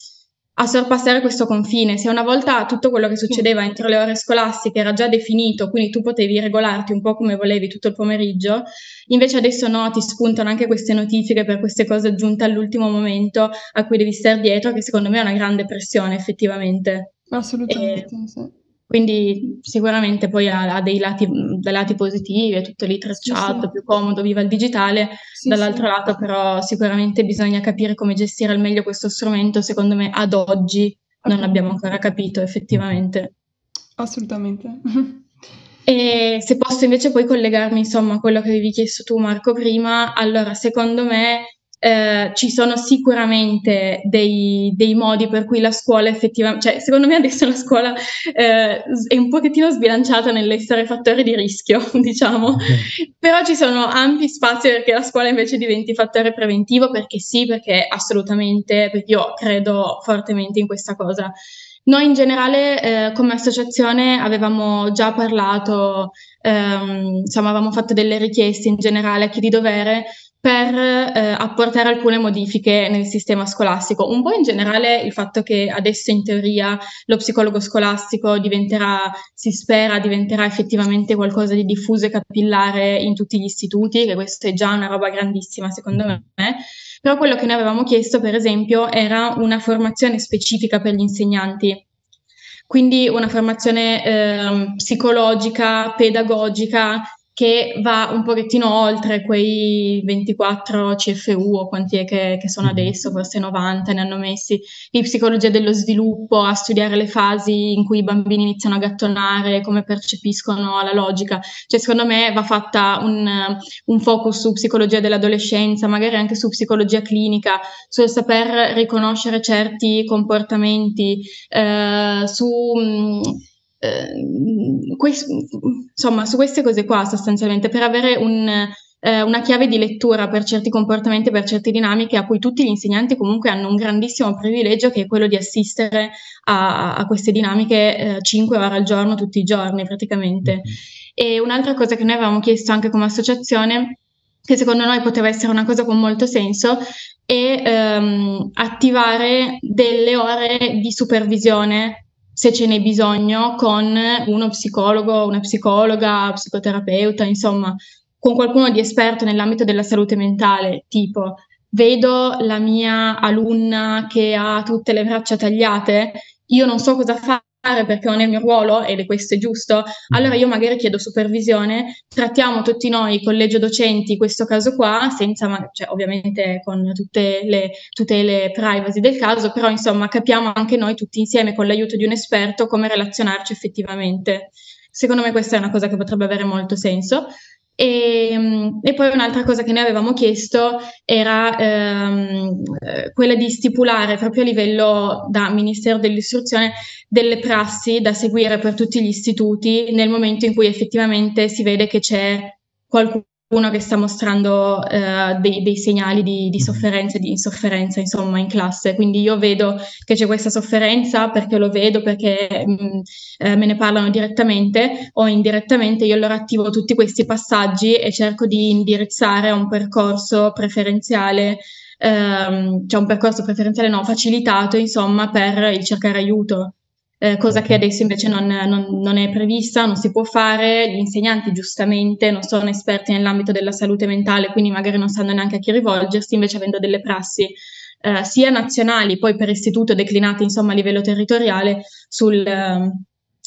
a sorpassare questo confine. Se una volta tutto quello che succedeva entro le ore scolastiche era già definito, quindi tu potevi regolarti un po' come volevi tutto il pomeriggio, invece adesso no, ti spuntano anche queste notifiche per queste cose aggiunte all'ultimo momento a cui devi stare dietro, che secondo me è una grande pressione effettivamente. Assolutamente, e, sì. Quindi sicuramente poi ha, ha dei, lati, dei, lati, positivi, è tutto lì tracciato, sì, sì. più comodo, viva il digitale. Sì, Dall'altro lato però sicuramente bisogna capire come gestire al meglio questo strumento, secondo me ad oggi non l'abbiamo ancora capito effettivamente. Assolutamente. E se posso invece poi collegarmi insomma a quello che avevi chiesto tu Marco prima, allora secondo me eh, ci sono sicuramente dei, dei, modi per cui la scuola effettivamente, cioè secondo me adesso la scuola eh, è un pochettino sbilanciata nell'essere fattore di rischio, (laughs) diciamo, okay. però ci sono ampi spazi perché la scuola invece diventi fattore preventivo, perché sì, perché assolutamente, perché io credo fortemente in questa cosa. Noi in generale eh, come associazione avevamo già parlato, ehm, insomma avevamo fatto delle richieste in generale a chi di dovere per eh, apportare alcune modifiche nel sistema scolastico. Un po' in generale il fatto che adesso in teoria lo psicologo scolastico diventerà, si spera, diventerà effettivamente qualcosa di diffuso e capillare in tutti gli istituti, che questo è già una roba grandissima secondo me. Però quello che noi avevamo chiesto, per esempio, era una formazione specifica per gli insegnanti. Quindi una formazione eh, psicologica, pedagogica, che va un pochettino oltre quei 24 CFU o quanti è che, che, sono mm-hmm. adesso, forse 90 ne hanno messi, di psicologia dello sviluppo, a studiare le fasi in cui i bambini iniziano a gattonare, come percepiscono la logica. Cioè secondo me va fatta un, un focus su psicologia dell'adolescenza, magari anche su psicologia clinica, sul saper riconoscere certi comportamenti, eh, su... Mh, eh, que- insomma, su queste cose qua sostanzialmente, per avere un, eh, una chiave di lettura per certi comportamenti, per certe dinamiche a cui tutti gli insegnanti comunque hanno un grandissimo privilegio che è quello di assistere a, a queste dinamiche eh, 5 ore al giorno, tutti i giorni praticamente. Mm-hmm. E un'altra cosa che noi avevamo chiesto anche come associazione che secondo noi poteva essere una cosa con molto senso, è ehm, attivare delle ore di supervisione se ce n'è bisogno, con uno psicologo, una psicologa, psicoterapeuta, insomma, con qualcuno di esperto nell'ambito della salute mentale, tipo vedo la mia alunna che ha tutte le braccia tagliate, io non so cosa fare perché non è il mio ruolo ed è questo è giusto, allora io magari chiedo supervisione, trattiamo tutti noi, collegio docenti, questo caso qua, senza, cioè, ovviamente con tutte le tutele privacy del caso, però insomma capiamo anche noi tutti insieme con l'aiuto di un esperto come relazionarci effettivamente. Secondo me questa è una cosa che potrebbe avere molto senso. E, ehm, e, poi un'altra cosa che noi avevamo chiesto era ehm, quella di stipulare proprio a livello da Ministero dell'Istruzione delle prassi da seguire per tutti gli istituti nel momento in cui effettivamente si vede che c'è qualcuno uno che sta mostrando eh, dei, dei, segnali di, di, sofferenza e di insofferenza, insomma, in classe. Quindi io vedo che c'è questa sofferenza perché lo vedo, perché mh, mm, eh, me ne parlano direttamente o indirettamente, io allora attivo tutti questi passaggi e cerco di indirizzare a un percorso preferenziale, ehm, cioè un percorso preferenziale no, facilitato, insomma, per il cercare aiuto eh, cosa che adesso invece non, non, non, è prevista, non si può fare. Gli insegnanti giustamente non sono esperti nell'ambito della salute mentale, quindi magari non sanno neanche a chi rivolgersi, invece avendo delle prassi eh, sia nazionali, poi per istituto declinate insomma a livello territoriale sul, eh,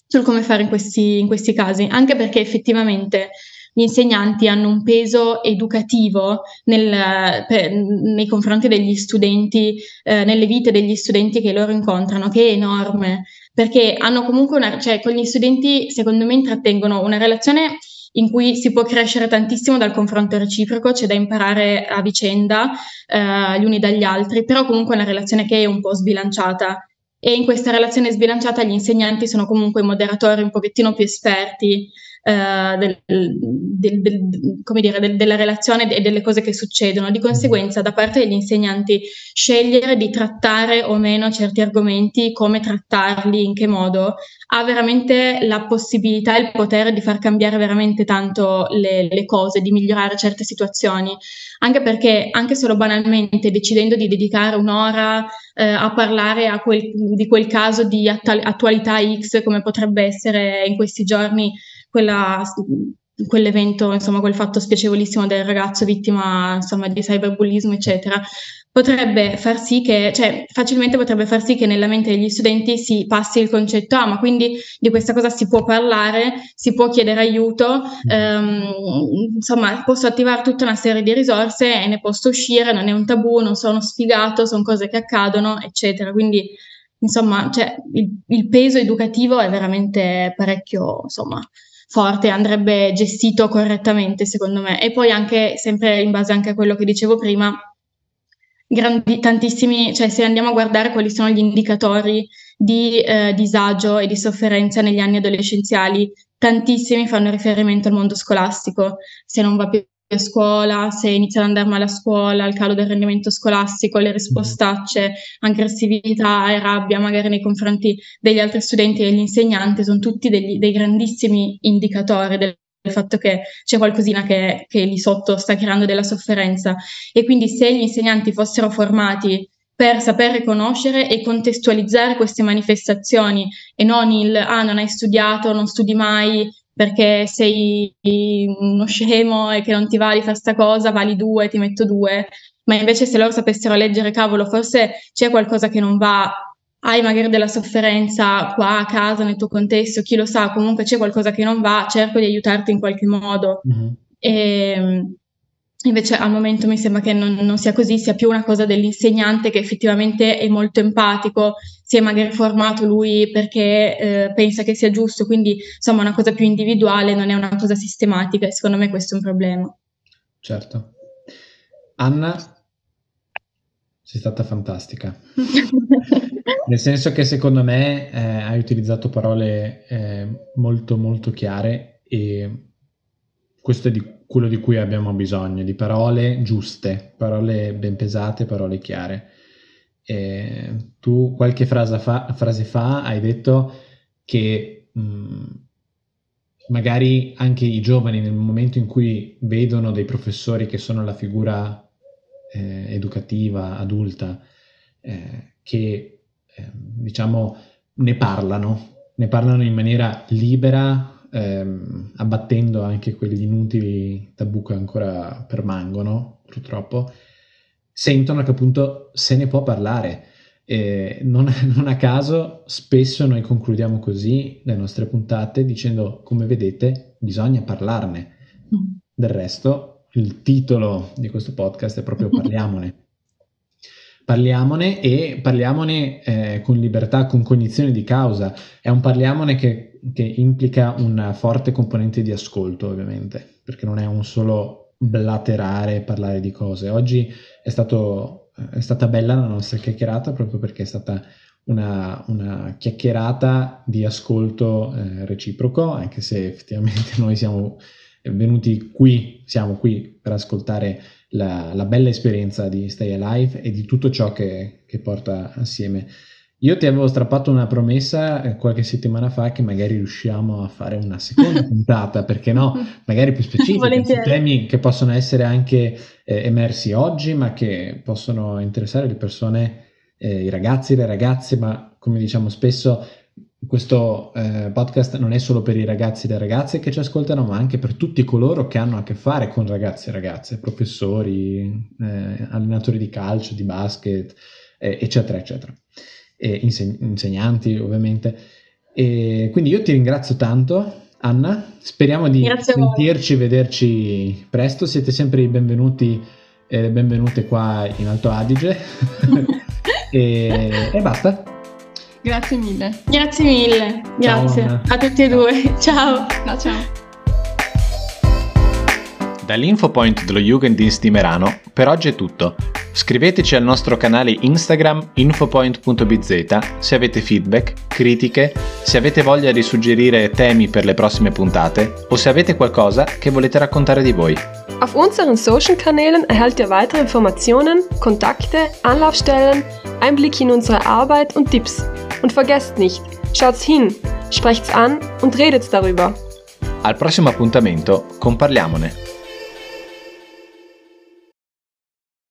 sul come fare in questi, in questi casi, anche perché effettivamente gli insegnanti hanno un peso educativo nel, per, nei confronti degli studenti, eh, nelle vite degli studenti che loro incontrano, che è enorme, perché hanno comunque una, cioè con gli studenti secondo me intrattengono una relazione in cui si può crescere tantissimo dal confronto reciproco, c'è da imparare a vicenda eh, gli uni dagli altri, però comunque è una relazione che è un po' sbilanciata. E in questa relazione sbilanciata gli insegnanti sono comunque moderatori un pochettino più esperti eh, del, del, del, dire, della relazione e delle cose che succedono. Di conseguenza, da parte degli insegnanti, scegliere di trattare o meno certi argomenti, come trattarli, in che modo, ha veramente la possibilità e il potere di far cambiare veramente tanto le, le cose, di migliorare certe situazioni. Anche perché, anche solo banalmente, decidendo di dedicare un'ora eh, a parlare a quel, di quel caso di attualità X, come potrebbe essere in questi giorni quella, quell'evento, insomma, quel fatto spiacevolissimo del ragazzo vittima, insomma, di cyberbullismo, eccetera, potrebbe far sì che, cioè, facilmente potrebbe far sì che nella mente degli studenti si passi il concetto, ah, ma quindi di questa cosa si può parlare, si può chiedere aiuto, ehm, insomma, posso attivare tutta una serie di risorse e ne posso uscire, non è un tabù, non sono sfigato, sono cose che accadono, eccetera. Quindi, insomma, cioè, il, il peso educativo è veramente parecchio, insomma, forte, andrebbe gestito correttamente secondo me. E poi anche, sempre in base anche a quello che dicevo prima, grandi, tantissimi, cioè se andiamo a guardare quali sono gli indicatori di eh, disagio e di sofferenza negli anni adolescenziali, tantissimi fanno riferimento al mondo scolastico, se non va più a scuola, se iniziano ad andare male a scuola, il calo del rendimento scolastico, le rispostacce, aggressività e rabbia magari nei confronti degli altri studenti e degli insegnanti, sono tutti degli, dei grandissimi indicatori del fatto che c'è qualcosina che, che lì sotto sta creando della sofferenza. E quindi se gli insegnanti fossero formati per saper riconoscere e contestualizzare queste manifestazioni e non il ah non hai studiato, non studi mai, perché sei uno scemo e che non ti va di fare questa cosa, vali due, ti metto due, ma invece se loro sapessero leggere, cavolo, forse c'è qualcosa che non va hai magari della sofferenza qua a casa, nel tuo contesto, chi lo sa, comunque c'è qualcosa che non va, cerco di aiutarti in qualche modo. Mm-hmm. E, invece al momento mi sembra che non, non, sia così, sia più una cosa dell'insegnante che effettivamente è molto empatico, si è magari formato lui perché eh, pensa che sia giusto, quindi insomma una cosa più individuale, non è una cosa sistematica e secondo me questo è un problema. Certo. Anna, sei stata fantastica. (laughs) Nel senso che secondo me eh, hai utilizzato parole eh, molto molto chiare e questo è di quello di cui abbiamo bisogno, di parole giuste, parole ben pesate, parole chiare. E tu qualche frase fa, frase fa hai detto che mh, mm, magari anche i giovani nel momento in cui vedono dei professori che sono la figura eh, educativa, adulta, eh, che eh, diciamo ne parlano, ne parlano in maniera libera, ehm, abbattendo anche quegli inutili tabù che ancora permangono, purtroppo, sentono che appunto se ne può parlare. Eh, non, (laughs) non, a caso spesso noi concludiamo così le nostre puntate dicendo come vedete bisogna parlarne. Mm. Del resto il titolo di questo podcast è proprio (laughs) Parliamone. Parliamone e parliamone eh, con libertà, con cognizione di causa. È un parliamone che, che implica una forte componente di ascolto, ovviamente, perché non è un solo blaterare e parlare di cose. Oggi è, stato, è, stata bella la nostra chiacchierata proprio perché è stata una, una chiacchierata di ascolto eh, reciproco, anche se effettivamente noi siamo venuti qui, siamo qui per ascoltare la, la, bella esperienza di Stay Alive e di tutto ciò che, che, porta assieme. Io ti avevo strappato una promessa eh, qualche settimana fa che magari riusciamo a fare una seconda (laughs) puntata, perché no? Magari più specifica, su temi che possono essere anche eh, emersi oggi, ma che possono interessare le persone, eh, i ragazzi, le ragazze, ma come diciamo spesso questo eh, podcast non è solo per i ragazzi e le ragazze che ci ascoltano, ma anche per tutti coloro che hanno a che fare con ragazzi e ragazze, professori, eh, allenatori di calcio, di basket, eh, eccetera, eccetera, e inseg- insegnanti ovviamente. E quindi io ti ringrazio tanto. Anna, speriamo di Grazie sentirci, vederci presto. Siete sempre i benvenuti e benvenute qua in Alto Adige. (laughs) e, e basta. Grazie mille. Grazie mille. Grazie ciao, a tutti e due. (laughs) Ciao. No, ciao. Dall'infopoint dello Jugenddienst di Merano per oggi è tutto. Scriveteci al nostro canale Instagram infopoint.bz se avete feedback, critiche, se avete voglia di suggerire temi per le prossime puntate o se avete qualcosa che volete raccontare di voi. Auf unseren Social-Kanälen erhaltet ihr weitere Informationen, Kontakte, Anlaufstellen, Einblicke in unsere Arbeit und Tipps. Und vergesst nicht, schaut's hin, sprecht's an und redet's darüber. Al prossimo appuntamento con Parliamone.